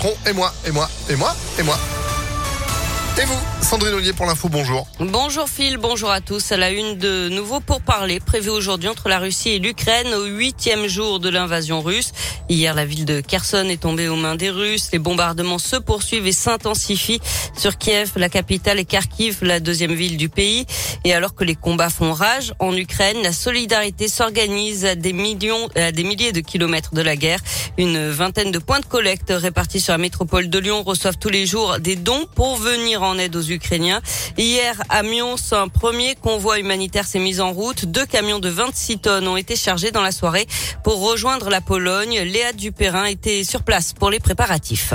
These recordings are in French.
Et moi, et moi, et moi, et moi. Et vous, Sandrine Ollier pour l'info, bonjour. Bonjour Phil, bonjour à tous. À la une de nouveau pour parler prévu aujourd'hui entre la Russie et l'Ukraine au huitième jour de l'invasion russe. Hier, la ville de Kherson est tombée aux mains des Russes. Les bombardements se poursuivent et s'intensifient sur Kiev, la capitale, et Kharkiv, la deuxième ville du pays. Et alors que les combats font rage en Ukraine, la solidarité s'organise à des millions, à des milliers de kilomètres de la guerre. Une vingtaine de points de collecte répartis sur la métropole de Lyon reçoivent tous les jours des dons pour venir en aide aux Ukrainiens. Hier, à Mions, un premier convoi humanitaire s'est mis en route. Deux camions de 26 tonnes ont été chargés dans la soirée pour rejoindre la Pologne. Léa Dupérin était sur place pour les préparatifs.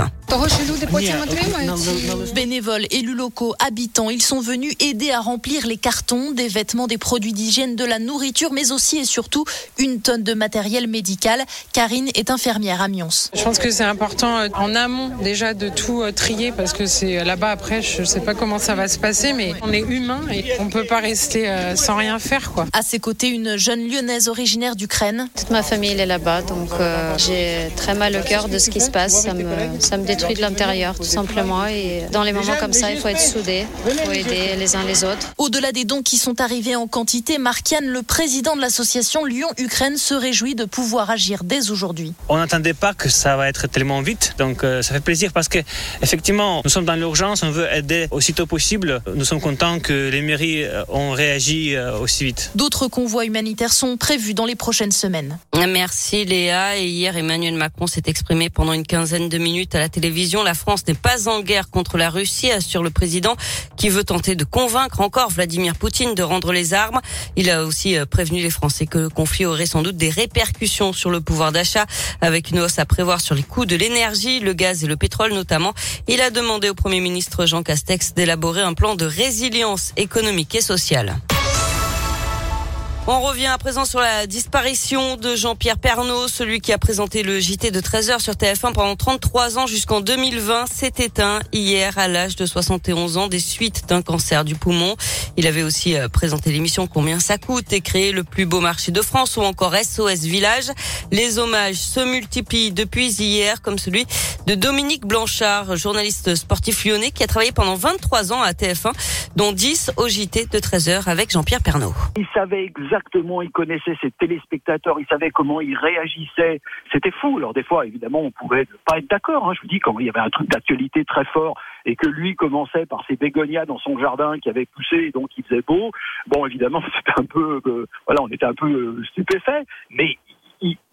Bénévoles, élus locaux, habitants, ils sont venus aider à remplir les cartons, des vêtements, des produits d'hygiène, de la nourriture, mais aussi et surtout une tonne de matériel médical. Karine est infirmière à Mions. Je pense que c'est important euh, en amont déjà de tout euh, trier parce que c'est euh, là-bas après, je ne sais pas comment ça va se passer, mais on est humain et on peut pas rester sans rien faire quoi. À ses côtés, une jeune lyonnaise originaire d'Ukraine. Toute ma famille elle est là-bas, donc j'ai très mal au cœur de ce qui se passe. Ça me, ça me détruit de l'intérieur, tout simplement. Et dans les moments comme ça, il faut être soudé, il faut aider les uns les autres. Au-delà des dons qui sont arrivés en quantité, Markian, le président de l'association Lyon-Ukraine, se réjouit de pouvoir agir dès aujourd'hui. On n'attendait pas que ça va être tellement vite, donc euh, ça fait plaisir parce que effectivement, nous sommes dans l'urgence, on veut aider aussitôt possible. Nous sommes contents que les mairies euh, ont réagi euh, aussi vite. D'autres convois humanitaires sont prévus dans les prochaines semaines. Merci Léa. Et hier, Emmanuel Macron s'est exprimé pendant une quinzaine de minutes à la télévision. La France n'est pas en guerre contre la Russie, assure le président, qui veut tenter de convaincre encore Vladimir Poutine de rendre les armes. Il a aussi euh, prévenu les Français que le conflit aurait sans doute des répercussions sur le pouvoir d'achat, avec une hausse à prévoir sur les coûts de l'énergie, le gaz et le pétrole notamment. Il a demandé au Premier ministre Jean Castex d'élaborer un plan de résilience économique et sociale. On revient à présent sur la disparition de Jean-Pierre Pernaud, celui qui a présenté le JT de 13h sur TF1 pendant 33 ans jusqu'en 2020, s'est éteint hier à l'âge de 71 ans des suites d'un cancer du poumon. Il avait aussi euh, présenté l'émission Combien ça coûte et créé le plus beau marché de France ou encore SOS Village. Les hommages se multiplient depuis hier comme celui de Dominique Blanchard, journaliste sportif lyonnais qui a travaillé pendant 23 ans à TF1, dont 10 au JT de 13h avec Jean-Pierre Pernaud. Il connaissait ses téléspectateurs, il savait comment ils réagissaient. C'était fou. Alors des fois, évidemment, on pouvait pas être d'accord. Hein. Je vous dis, quand il y avait un truc d'actualité très fort et que lui commençait par ses bégonias dans son jardin qui avait poussé et donc il faisait beau, bon, évidemment, c'était un peu, euh, voilà, on était un peu euh, stupéfait, mais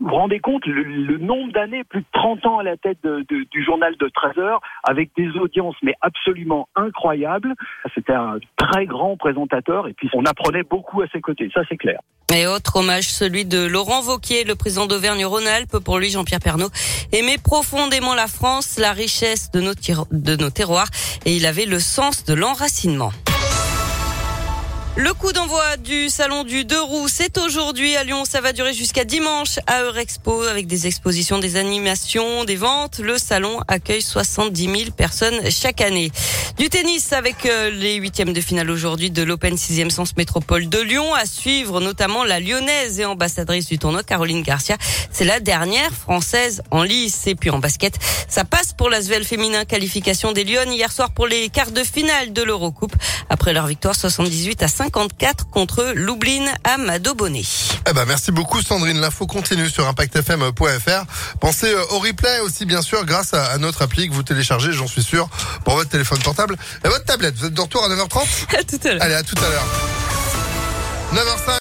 vous vous rendez compte le, nombre d'années, plus de 30 ans à la tête du journal de 13 heures, avec des audiences mais absolument incroyables. C'était un très grand présentateur et puis on apprenait beaucoup à ses côtés, ça c'est clair. Et autre hommage, celui de Laurent Vauquier, le président d'Auvergne-Rhône-Alpes. Pour lui, Jean-Pierre Pernaud aimait profondément la France, la richesse de nos, de nos terroirs et il avait le sens de l'enracinement. Le coup d'envoi du salon du deux roues, c'est aujourd'hui à Lyon. Ça va durer jusqu'à dimanche à Eurexpo avec des expositions, des animations, des ventes. Le salon accueille 70 000 personnes chaque année. Du tennis avec euh, les huitièmes de finale aujourd'hui de l'Open 6e Sens Métropole de Lyon. À suivre notamment la lyonnaise et ambassadrice du tournoi, Caroline Garcia. C'est la dernière française en lice. Et puis en basket, ça passe pour l'Asvel féminin qualification des Lyon hier soir pour les quarts de finale de l'Eurocoupe. Après leur victoire 78 à 54 contre Lublin à Madobonnet. Eh ben, merci beaucoup Sandrine. L'info continue sur impactfm.fr. Pensez euh, au replay aussi bien sûr grâce à, notre appli que vous téléchargez, j'en suis sûr, pour votre téléphone portable et votre tablette. Vous êtes de retour à 9h30 À tout à l'heure. Allez, à tout à l'heure. 9h05.